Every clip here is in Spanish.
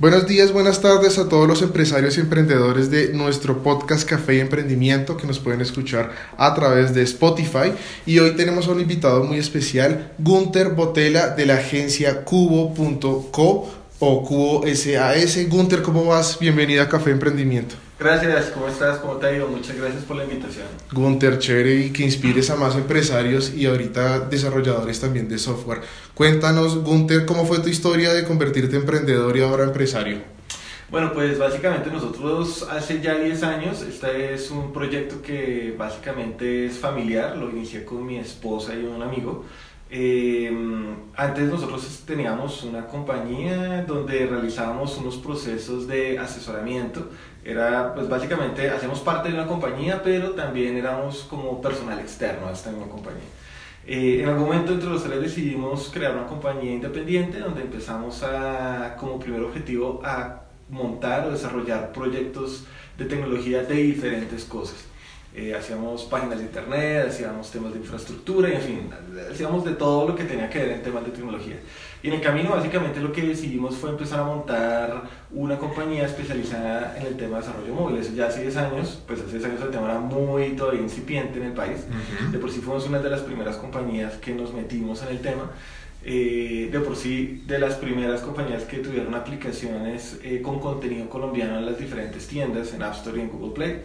Buenos días, buenas tardes a todos los empresarios y emprendedores de nuestro podcast Café y Emprendimiento que nos pueden escuchar a través de Spotify. Y hoy tenemos a un invitado muy especial, Gunther Botela de la agencia Cubo.co o Cubo SAS. Gunther, ¿cómo vas? Bienvenida a Café Emprendimiento. Gracias, ¿cómo estás? ¿Cómo te ha ido? Muchas gracias por la invitación. Gunther, chévere y que inspires a más empresarios y ahorita desarrolladores también de software. Cuéntanos, Gunther, ¿cómo fue tu historia de convertirte en emprendedor y ahora empresario? Bueno, pues básicamente nosotros hace ya 10 años, este es un proyecto que básicamente es familiar, lo inicié con mi esposa y un amigo. Eh, antes nosotros teníamos una compañía donde realizábamos unos procesos de asesoramiento. Era, pues básicamente, hacemos parte de una compañía, pero también éramos como personal externo a esta misma compañía. Eh, en algún momento entre los tres decidimos crear una compañía independiente donde empezamos a, como primer objetivo, a montar o desarrollar proyectos de tecnología de diferentes cosas. Eh, hacíamos páginas de internet, hacíamos temas de infraestructura, en fin, hacíamos de todo lo que tenía que ver en temas de tecnología. Y en el camino básicamente lo que decidimos fue empezar a montar una compañía especializada en el tema de desarrollo móvil. Eso ya hace 10 años, pues hace 10 años el tema era muy todavía incipiente en el país. De por sí fuimos una de las primeras compañías que nos metimos en el tema. Eh, de por sí, de las primeras compañías que tuvieron aplicaciones eh, con contenido colombiano en las diferentes tiendas, en App Store y en Google Play.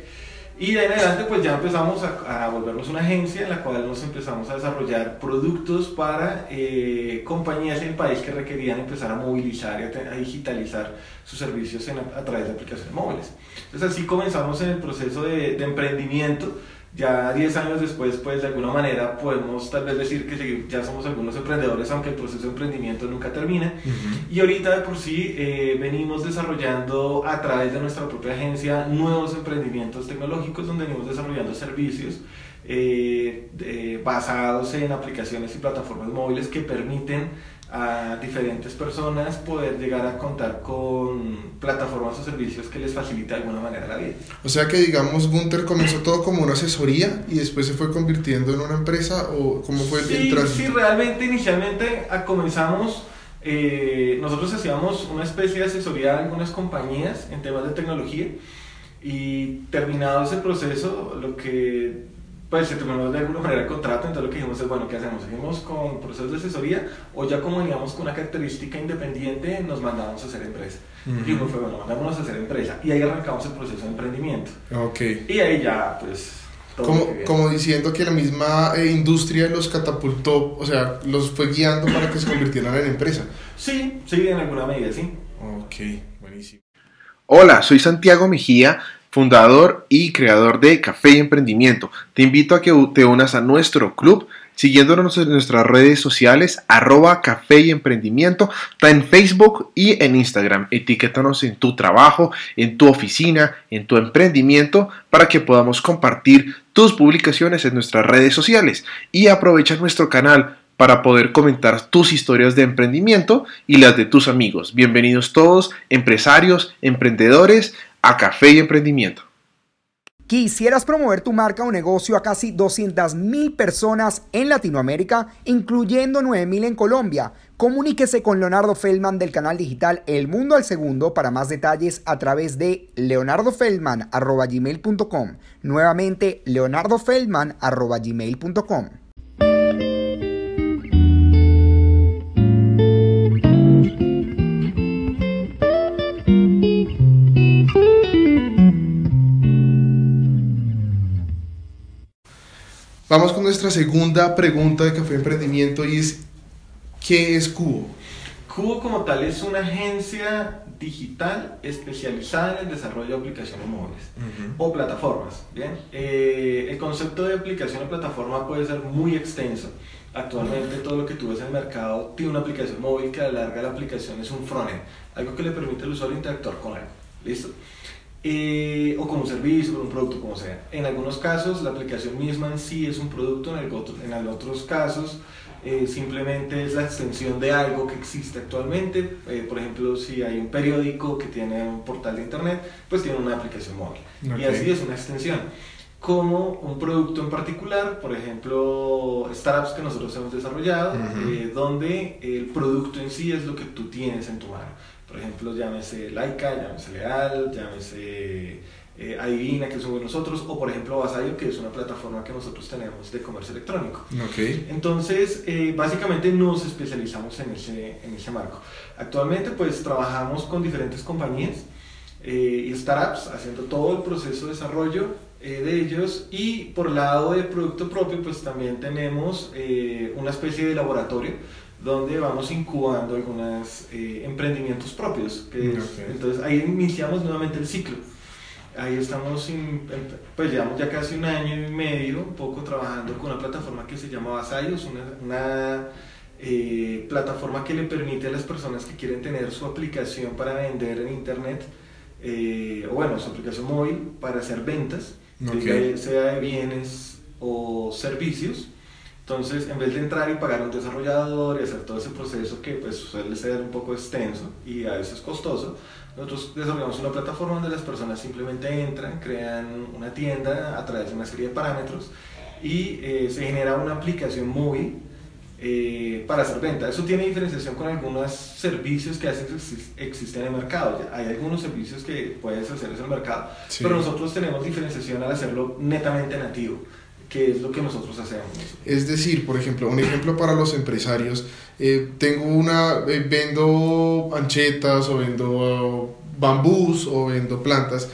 Y de ahí en adelante pues ya empezamos a, a, volvernos una agencia en la cual nos empezamos a desarrollar productos para eh, compañías en el país que requerían empezar a movilizar y a, a digitalizar sus servicios en, a, través de aplicaciones móviles. Entonces así comenzamos en el proceso de, de emprendimiento ya 10 años después, pues de alguna manera podemos tal vez decir que ya somos algunos emprendedores, aunque el proceso de emprendimiento nunca termina. Uh -huh. Y ahorita de por sí eh, venimos desarrollando a través de nuestra propia agencia nuevos emprendimientos tecnológicos donde venimos desarrollando servicios eh, de, basados en aplicaciones y plataformas móviles que permiten a diferentes personas poder llegar a contar con plataformas o servicios que les facilite de alguna manera la vida. O sea que digamos Gunther comenzó todo como una asesoría y después se fue convirtiendo en una empresa o cómo fue sí, el tránsito? Sí, realmente inicialmente comenzamos, eh, nosotros hacíamos una especie de asesoría a algunas compañías en temas de tecnología y terminado ese proceso lo que pues se terminó de alguna manera el contrato, entonces lo que dijimos es, bueno, ¿qué hacemos? ¿Seguimos con procesos de asesoría o ya como veníamos con una característica independiente nos mandamos a hacer empresa? Uh -huh. Y uno fue, bueno, mandámonos a hacer empresa y ahí arrancamos el proceso de emprendimiento. Ok. Y ahí ya, pues... Como, como, diciendo que la misma eh, industria los catapultó, o sea, los fue guiando para que se convirtieran en empresa. Sí, sí, en alguna medida, sí. Ok, buenísimo. Hola, soy Santiago Mejía fundador y creador de Café y Emprendimiento. Te invito a que te unas a nuestro club siguiéndonos en nuestras redes sociales, arroba café y emprendimiento, está en Facebook y en Instagram. Etiquétanos en tu trabajo, en tu oficina, en tu emprendimiento, para que podamos compartir tus publicaciones en nuestras redes sociales. Y aprovecha nuestro canal para poder comentar tus historias de emprendimiento y las de tus amigos. Bienvenidos todos, empresarios, emprendedores, a Café y Emprendimiento. ¿Quisieras promover tu marca o negocio a casi 200.000 personas en Latinoamérica, incluyendo 9.000 en Colombia? Comuníquese con Leonardo Feldman del canal digital El Mundo al Segundo para más detalles a través de leonardofeldman.gmail.com. Nuevamente, leonardofeldman.gmail.com. Vamos con nuestra segunda pregunta de Café Emprendimiento y es, ¿qué es Cubo? Cubo como tal es una agencia digital especializada en el desarrollo de aplicaciones móviles uh -huh. o plataformas. ¿bien? Eh, el concepto de aplicación o plataforma puede ser muy extenso. Actualmente todo lo que tú ves en el mercado tiene una aplicación móvil que a la larga la aplicación es un frontend, algo que le permite al usuario interactuar con algo. ¿Listo? Eh, o con un servicio, con un producto, como sea. En algunos casos la aplicación misma en sí es un producto, en, el otro, en otros casos eh, simplemente es la extensión de algo que existe actualmente. Eh, por ejemplo, si hay un periódico que tiene un portal de internet, pues tiene una aplicación móvil. Okay. Y así es una extensión. Como un producto en particular, por ejemplo, startups que nosotros hemos desarrollado, uh -huh. donde el producto en sí es lo que tú tienes en tu mano Por ejemplo, llámese Laika, llámese Leal, llámese eh, Adivina, que somos nosotros, o por ejemplo Vasayo, que es una plataforma que nosotros tenemos de comercio electrónico. Okay. Entonces, eh, básicamente nos especializamos en ese, en ese marco. Actualmente, pues trabajamos con diferentes compañías eh, y startups haciendo todo el proceso de desarrollo eh, de ellos y por el lado de producto propio, pues también tenemos una especie de laboratorio donde vamos incubando algunos emprendimientos propios. Que entonces ahí iniciamos nuevamente el ciclo ahí estamos, pues llevamos ya casi un año y medio, un poco trabajando con una plataforma que se llama Basayos, una, una eh, plataforma que le permite a las personas que quieren tener su aplicación para vender en internet, eh, o bueno, su aplicación móvil para hacer ventas, sea de bienes o servicios. Entonces, en vez de entrar y pagar a un desarrollador y hacer todo ese proceso que pues, suele ser un poco extenso y a veces costoso, nosotros desarrollamos una plataforma donde las personas simplemente entran, crean una tienda a través de una serie de parámetros y eh, se genera una aplicación móvil eh, para hacer venta. Eso tiene diferenciación con algunos servicios que existen en el mercado. Hay algunos servicios que puedes hacer en el mercado, pero nosotros tenemos diferenciación al hacerlo netamente nativo que es lo que nosotros hacemos. Es decir, por ejemplo, un ejemplo para los empresarios, eh, tengo una, eh, vendo anchetas o vendo bambús o vendo plantas,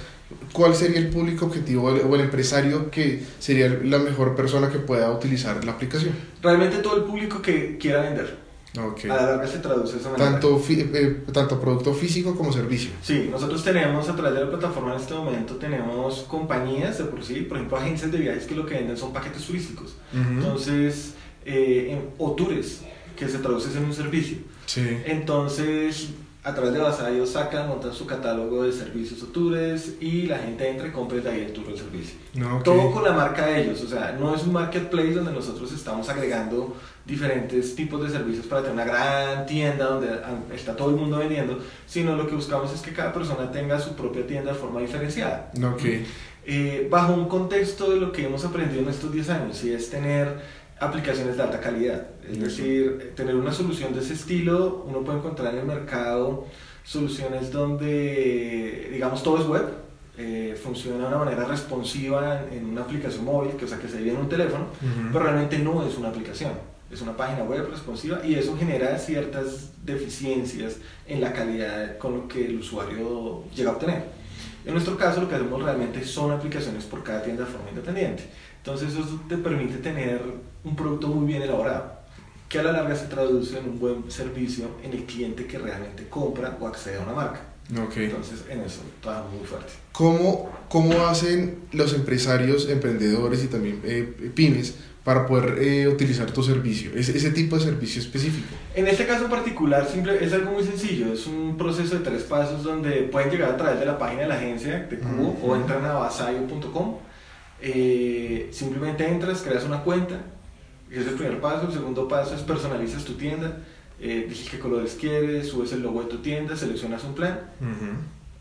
¿cuál sería el público objetivo o el empresario que sería la mejor persona que pueda utilizar la aplicación? Realmente todo el público que quiera vender. Okay. A la larga se traduce esa Tanto, eh, tanto producto físico como servicio. Sí, nosotros tenemos a través de la plataforma en este momento, tenemos compañías de por sí, por ejemplo agencias de viajes que lo que venden son paquetes turísticos. Entonces, eh, o tours, que se traduce en un servicio. Sí. Entonces, a través de Basayo sacan, montan su catálogo de servicios o tours y la gente entra y compra de ahí el tour o el servicio. Todo con la marca de ellos, o sea, no es un marketplace donde nosotros estamos agregando diferentes tipos de servicios para tener una gran tienda donde está todo el mundo vendiendo, sino lo que buscamos es que cada persona tenga su propia tienda de forma diferenciada. Okay. Eh, bajo un contexto de lo que hemos aprendido en estos 10 años, y es tener aplicaciones de alta calidad. Es decir, tener una solución de ese estilo, uno puede encontrar en el mercado soluciones donde, digamos, todo es web, eh, funciona de una manera responsiva en, una aplicación móvil, que, o sea, que se ve en un teléfono, pero realmente no es una aplicación, es una página web responsiva y eso genera ciertas deficiencias en la calidad con lo que el usuario llega a obtener. En nuestro caso, lo que hacemos realmente son aplicaciones por cada tienda de forma independiente. Entonces, eso te permite tener un producto muy bien elaborado, que a la larga se traduce en un buen servicio en el cliente que realmente compra o accede a una marca. Okay. Entonces, en eso está muy fuerte. ¿Cómo, ¿Cómo hacen los empresarios, emprendedores y también eh, pymes para poder eh, utilizar tu servicio, ese, ese, tipo de servicio específico? En este caso particular simple, es algo muy sencillo, es un proceso de tres pasos donde pueden llegar a través de la página de la agencia de Cubo o entran a basayo.com, eh, simplemente entras, creas una cuenta, ese es el primer paso, el segundo paso es personalizas tu tienda, eh, dices qué colores quieres, subes el logo de tu tienda, seleccionas un plan.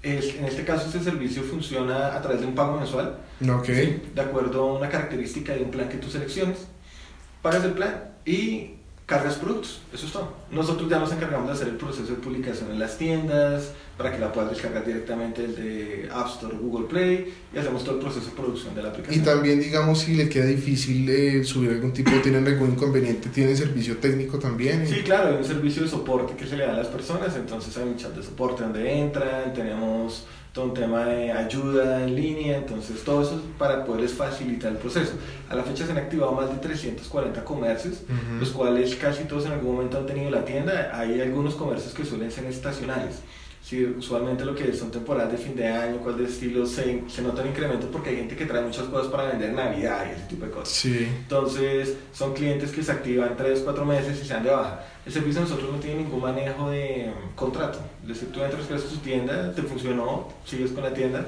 en este caso, este servicio funciona a través de un pago mensual, okay. de acuerdo a una característica de un plan que tú selecciones. Pagas el plan y cargas productos, eso es todo. Nosotros ya nos encargamos de hacer el proceso de publicación en las tiendas, para que la puedas descargar directamente desde App Store, Google Play, y hacemos todo el proceso de producción de la aplicación. Y también, digamos, si le queda difícil eh, subir algún tipo, tienen algún inconveniente, ¿tienen servicio técnico también? Sí, claro, hay un servicio de soporte que se le da a las personas, entonces hay un chat de soporte donde entran, tenemos todo un tema de ayuda en línea, entonces todo eso para poderles facilitar el proceso. A la fecha se han activado más de 340 comercios, los cuales casi todos en algún momento han tenido la tienda. Hay algunos comercios que suelen ser estacionales. Sí, usualmente lo que son temporadas de fin de año, cuál de estilo, se, se nota un incremento porque hay gente que trae muchas cosas para vender en Navidad y ese tipo de cosas. Sí. Entonces, son clientes que se activan 3, 4 meses y se dan de baja. El servicio de nosotros no tiene ningún manejo de um, contrato. Es decir, tú entras, creas tu tienda, te funcionó, sigues con la tienda,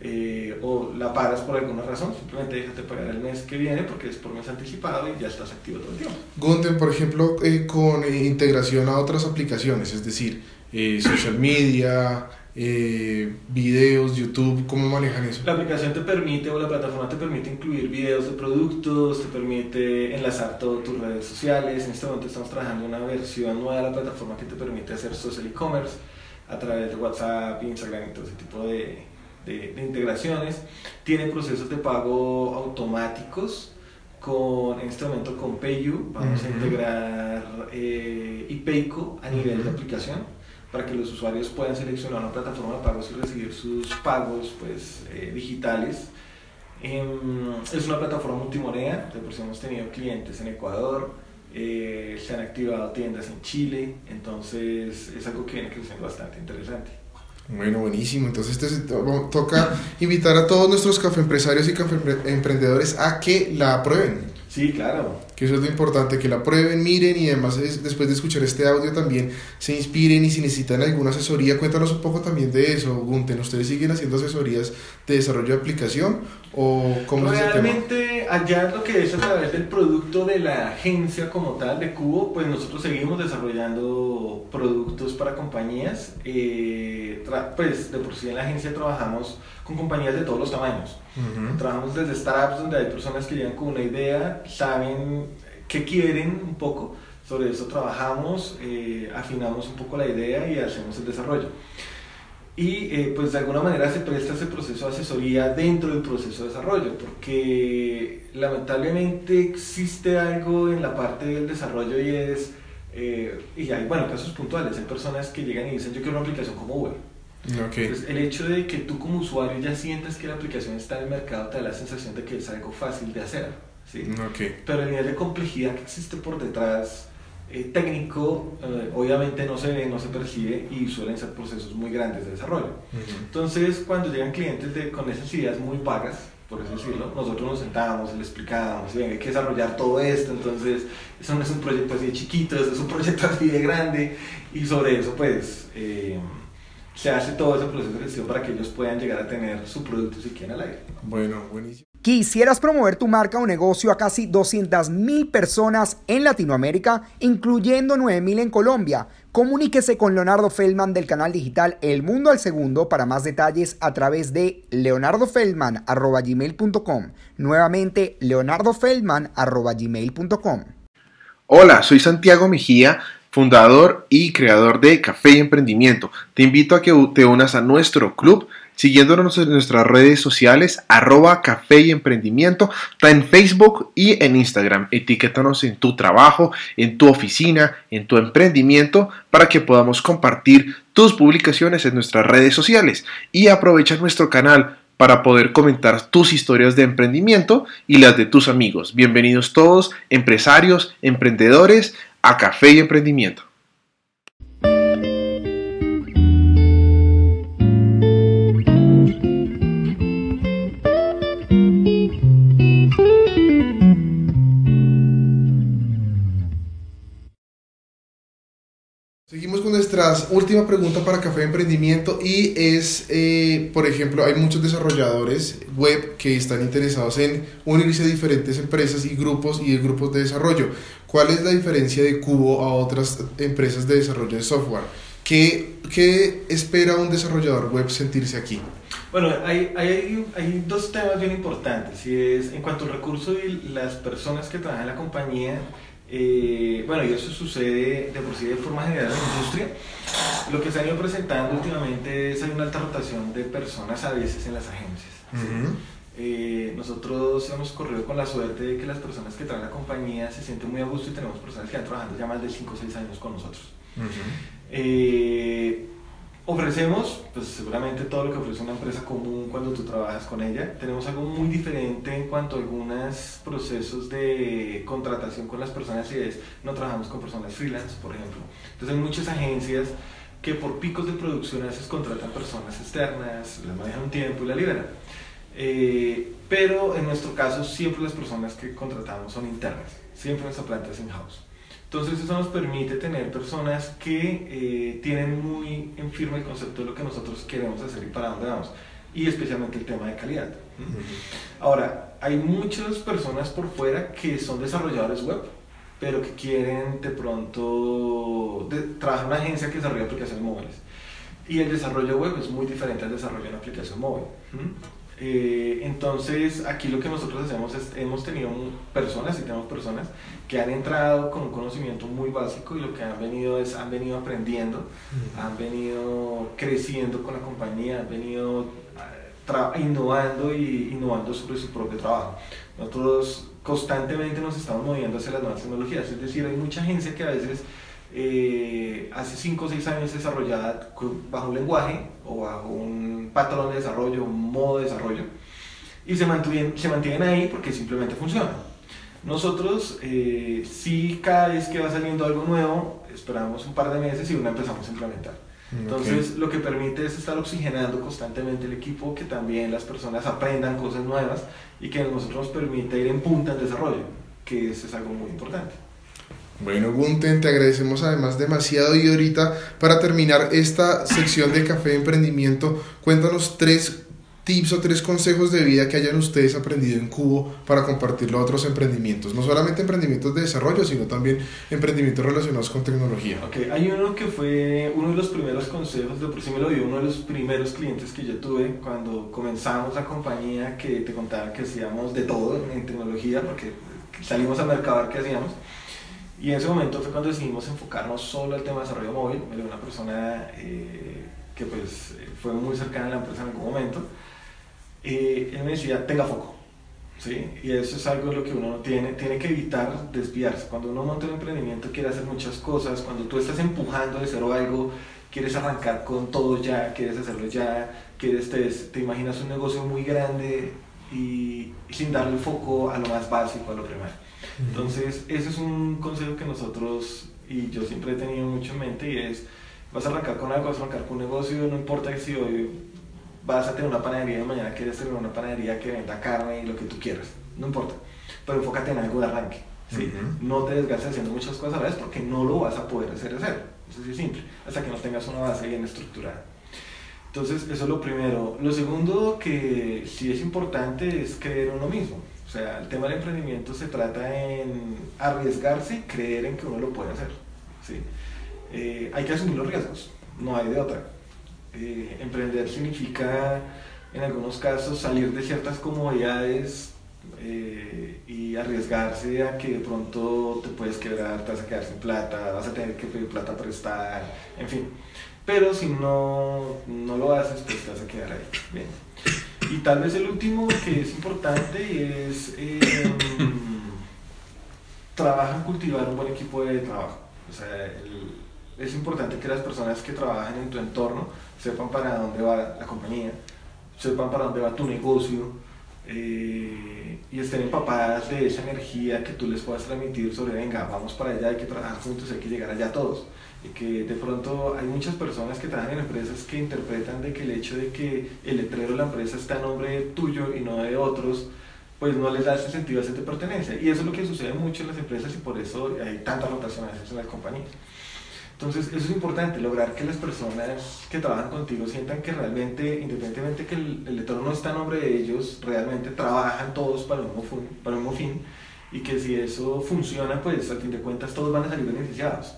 eh, o la pagas por alguna razón, simplemente déjate pagar el mes que viene porque es por mes anticipado y ya estás activo todo el tiempo. Gunten, por ejemplo, eh, con eh, integración a otras aplicaciones, es decir, eh, social media, eh, videos, YouTube, ¿cómo manejan eso? La aplicación te permite o la plataforma te permite incluir videos de productos, te permite enlazar todas tus redes sociales. En este momento estamos trabajando en una versión nueva de la plataforma que te permite hacer social e-commerce. a través de WhatsApp, Instagram y todo ese tipo de, de, integraciones. Tiene procesos de pago automáticos con, en este momento con PayU. Vamos a integrar eh, IPayco a nivel de aplicación para que los usuarios puedan seleccionar una plataforma de pagos y recibir sus pagos pues, eh, digitales. Em, es una plataforma multimoneda, de por sí hemos tenido clientes en Ecuador, eh, se han activado tiendas en Chile, entonces es algo que viene creciendo bastante interesante. Bueno, buenísimo. Entonces este toca invitar a todos nuestros café empresarios y café emprendedores a que la prueben. Sí, claro. Que eso es lo importante, que la prueben, miren y además después de escuchar este audio también se inspiren y si necesitan alguna asesoría, cuéntanos un poco también de eso, Gunten. ¿Ustedes siguen haciendo asesorías de desarrollo de aplicación o cómo Realmente allá lo que es a través del producto de la agencia como tal de Cubo, pues nosotros seguimos desarrollando productos para compañías. Eh, pues de por sí en la agencia trabajamos con compañías de todos los tamaños. Trabajamos desde startups donde hay personas que llegan con una idea, saben qué quieren un poco, sobre eso trabajamos, eh, afinamos un poco la idea y hacemos el desarrollo. Y eh, pues de alguna manera se presta ese proceso de asesoría dentro del proceso de desarrollo, porque lamentablemente existe algo en la parte del desarrollo y es, eh, y hay bueno, casos puntuales, hay personas que llegan y dicen yo quiero una aplicación como Uber entonces, el hecho de que tú como usuario ya sientas que la aplicación está en el mercado te da la sensación de que es algo fácil de hacer. ¿Sí? Pero el nivel de complejidad que existe por detrás, eh, técnico, eh, obviamente no se ve, no se percibe y suelen ser procesos muy grandes de desarrollo. Entonces, cuando llegan clientes de, con esas ideas muy vagas, por así decirlo, nosotros nos sentábamos le explicábamos, hay que desarrollar todo esto, entonces eso no es un proyecto así de chiquito, es un proyecto así de grande y sobre eso pues... Eh, se hace todo ese proceso de gestión para que ellos puedan llegar a tener su producto si quieren al aire. Bueno, buenísimo. ¿Quisieras promover tu marca o negocio a casi 200.000 personas en Latinoamérica, incluyendo 9.000 en Colombia? Comuníquese con Leonardo Feldman del canal digital El Mundo al Segundo para más detalles a través de leonardofeldman.gmail.com. Nuevamente, leonardofeldman.gmail.com. Hola, soy Santiago Mejía fundador y creador de Café y Emprendimiento. Te invito a que te unas a nuestro club siguiéndonos en nuestras redes sociales, arroba café y emprendimiento, está en Facebook y en Instagram. Etiquétanos en tu trabajo, en tu oficina, en tu emprendimiento, para que podamos compartir tus publicaciones en nuestras redes sociales. Y aprovecha nuestro canal para poder comentar tus historias de emprendimiento y las de tus amigos. Bienvenidos todos, empresarios, emprendedores, a Café y Emprendimiento. Seguimos con nuestra última pregunta para Café de Emprendimiento y es, eh, por ejemplo, hay muchos desarrolladores web que están interesados en unirse a diferentes empresas y grupos y grupos de desarrollo. ¿Cuál es la diferencia de Cubo a otras empresas de desarrollo de software? ¿Qué, qué espera un desarrollador web sentirse aquí? Bueno, hay, hay, hay, dos temas bien importantes. Y es en cuanto al recurso y las personas que trabajan en la compañía eh, bueno, y eso sucede de por sí de forma general en la industria. Lo que se ha ido presentando últimamente es hay una alta rotación de personas a veces en las agencias. Eh, nosotros hemos corrido con la suerte de que las personas que traen la compañía se sienten muy a gusto y tenemos personas que han trabajado ya más de 5 o 6 años con nosotros. Ofrecemos, pues seguramente todo lo que ofrece una empresa común cuando tú trabajas con ella. Tenemos algo muy diferente en cuanto a algunos procesos de contratación con las personas y es, no trabajamos con personas freelance, por ejemplo. Entonces hay muchas agencias que por picos de producción a veces contratan personas externas, las manejan un tiempo y la liberan. Eh, pero en nuestro caso siempre las personas que contratamos son internas, siempre nuestra planta es in-house. Entonces eso nos permite tener personas que eh, tienen muy en firme el concepto de lo que nosotros queremos hacer y para dónde vamos. Y especialmente el tema de calidad. Ahora, hay muchas personas por fuera que son desarrolladores web, pero que quieren de pronto trabajar en una agencia que desarrolla aplicaciones móviles. Y el desarrollo web es muy diferente al desarrollo de una aplicación móvil. Eh, entonces, aquí lo que nosotros hacemos es, hemos tenido personas, y tenemos personas, que han entrado con un conocimiento muy básico y lo que han venido es, han venido aprendiendo, han venido creciendo con la compañía, han venido ah, innovando y innovando sobre su propio trabajo. Nosotros constantemente nos estamos moviendo hacia las nuevas tecnologías, es decir, hay mucha agencia que a veces eh, hace 5 o 6 años desarrollada bajo un lenguaje o bajo un patrón de desarrollo, un modo de desarrollo, y se mantienen, se mantienen ahí porque simplemente funciona. Nosotros, eh, sí, cada vez que va saliendo algo nuevo, esperamos un par de meses y una empezamos a implementar. Mm, Entonces, lo que permite es estar oxigenando constantemente el equipo, que también las personas aprendan cosas nuevas y que a nosotros nos permite ir en punta en desarrollo, que eso es algo muy importante. Bueno, Gunten, te agradecemos además demasiado y ahorita para terminar esta sección de Café de Emprendimiento, cuéntanos tres tips o tres consejos de vida que hayan ustedes aprendido en Cubo para compartirlo a otros emprendimientos, no solamente emprendimientos de desarrollo, sino también emprendimientos relacionados con tecnología. Ok, hay uno que fue uno de los primeros consejos, de por sí me lo dio uno de los primeros clientes que yo tuve cuando comenzamos la compañía, que te contaba que hacíamos de todo en tecnología, porque salimos a ver qué hacíamos. Y en ese momento fue cuando decidimos enfocarnos solo al tema de desarrollo móvil. Me dio una persona eh, que pues fue muy cercana a la empresa en algún momento. Eh, él me decía, tenga foco. ¿Sí? Y eso es algo de lo que uno no tiene, tiene que evitar desviarse. Cuando uno monta un emprendimiento quiere hacer muchas cosas, cuando tú estás empujando de cero algo, quieres arrancar con todo ya, quieres hacerlo ya, quieres, te, te imaginas un negocio muy grande y, y sin darle foco a lo más básico, a lo primario. Entonces, ese es un consejo que nosotros, y yo siempre he tenido mucho en mente, y es, vas a arrancar con algo, vas a arrancar con un negocio, no importa si hoy vas a tener una panadería y mañana quieres tener una panadería que venda carne y lo que tú quieras, no importa, pero enfócate en algo de arranque. ¿sí? No te desgastes haciendo muchas cosas a la vez porque no lo vas a poder hacer hacer. Eso es simple, hasta que no tengas una base bien estructurada. Entonces, eso es lo primero. Lo segundo que sí es importante es creer en uno mismo. O sea, el tema del emprendimiento se trata en arriesgarse y creer en que uno lo puede hacer. ¿sí? Eh, hay que asumir los riesgos, no hay de otra. Eh, emprender significa, en algunos casos, salir de ciertas comodidades eh, y arriesgarse a que de pronto te puedes quebrar, te vas a quedar sin plata, vas a tener que pedir plata prestada, en fin. Pero si no, no lo haces, pues te vas a quedar ahí. Bien. Y tal vez el último que es importante es eh, trabajar en cultivar un buen equipo de trabajo. O sea, es importante que las personas que trabajan en tu entorno sepan para dónde va la compañía, sepan para dónde va tu negocio eh, y estén empapadas de esa energía que tú les puedas transmitir sobre, venga, vamos para allá, hay que trabajar juntos, hay que llegar allá todos y que de pronto hay muchas personas que trabajan en empresas que interpretan de que el hecho de que el letrero de la empresa está a nombre tuyo y no de otros, pues no les da ese sentido a esa pertenencia. Y eso es lo que sucede mucho en las empresas y por eso hay tanta rotación a veces en las compañías. Entonces, eso es importante, lograr que las personas que trabajan contigo sientan que realmente, independientemente que el, el letrero no está a nombre de ellos, realmente trabajan todos para un, mismo, para un mismo fin y que si eso funciona, pues al fin de cuentas todos van a salir beneficiados.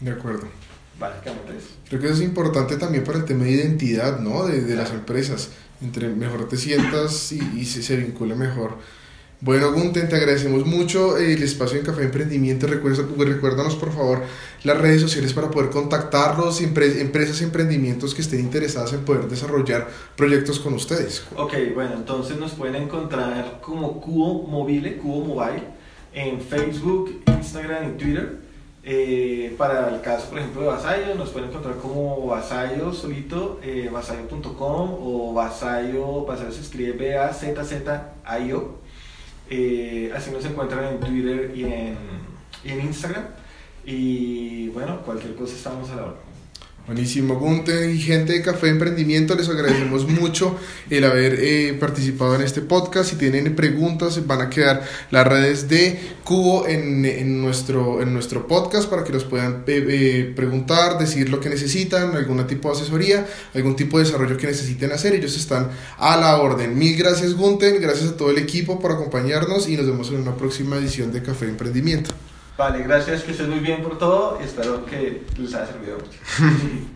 De acuerdo. Básicamente eso. Creo que eso es importante también para el tema de identidad, ¿no? De, de las empresas. Entre mejor te sientas y, y se, se vincule mejor. Bueno, Gunten, te agradecemos mucho el espacio en Café Emprendimiento. Recuérdanos, por favor, las redes sociales para poder contactarlos, empresas y emprendimientos que estén interesadas en poder desarrollar proyectos con ustedes. Ok, bueno, entonces nos pueden encontrar como Cubo Mobile, Cubo Mobile, en Facebook, Instagram y Twitter. Eh, para el caso, por ejemplo, de Vasallo, nos pueden encontrar como Vasallo solito, eh, o Vasallo, Vasallo se escribe B-A-Z-Z-I-O. Eh, así nos encuentran en Twitter y en, y en Instagram. Y bueno, cualquier cosa estamos a la hora. Buenísimo, Gunte y gente de Café Emprendimiento, les agradecemos mucho el haber eh, participado en este podcast. Si tienen preguntas, van a quedar las redes de Cubo en, en nuestro, en nuestro podcast para que los puedan eh, eh, preguntar, decir lo que necesitan, algún tipo de asesoría, algún tipo de desarrollo que necesiten hacer. Ellos están a la orden. Mil gracias, Gunten, gracias a todo el equipo por acompañarnos y nos vemos en una próxima edición de Café Emprendimiento. Vale, gracias, que estés muy bien por todo y espero que les haya servido mucho.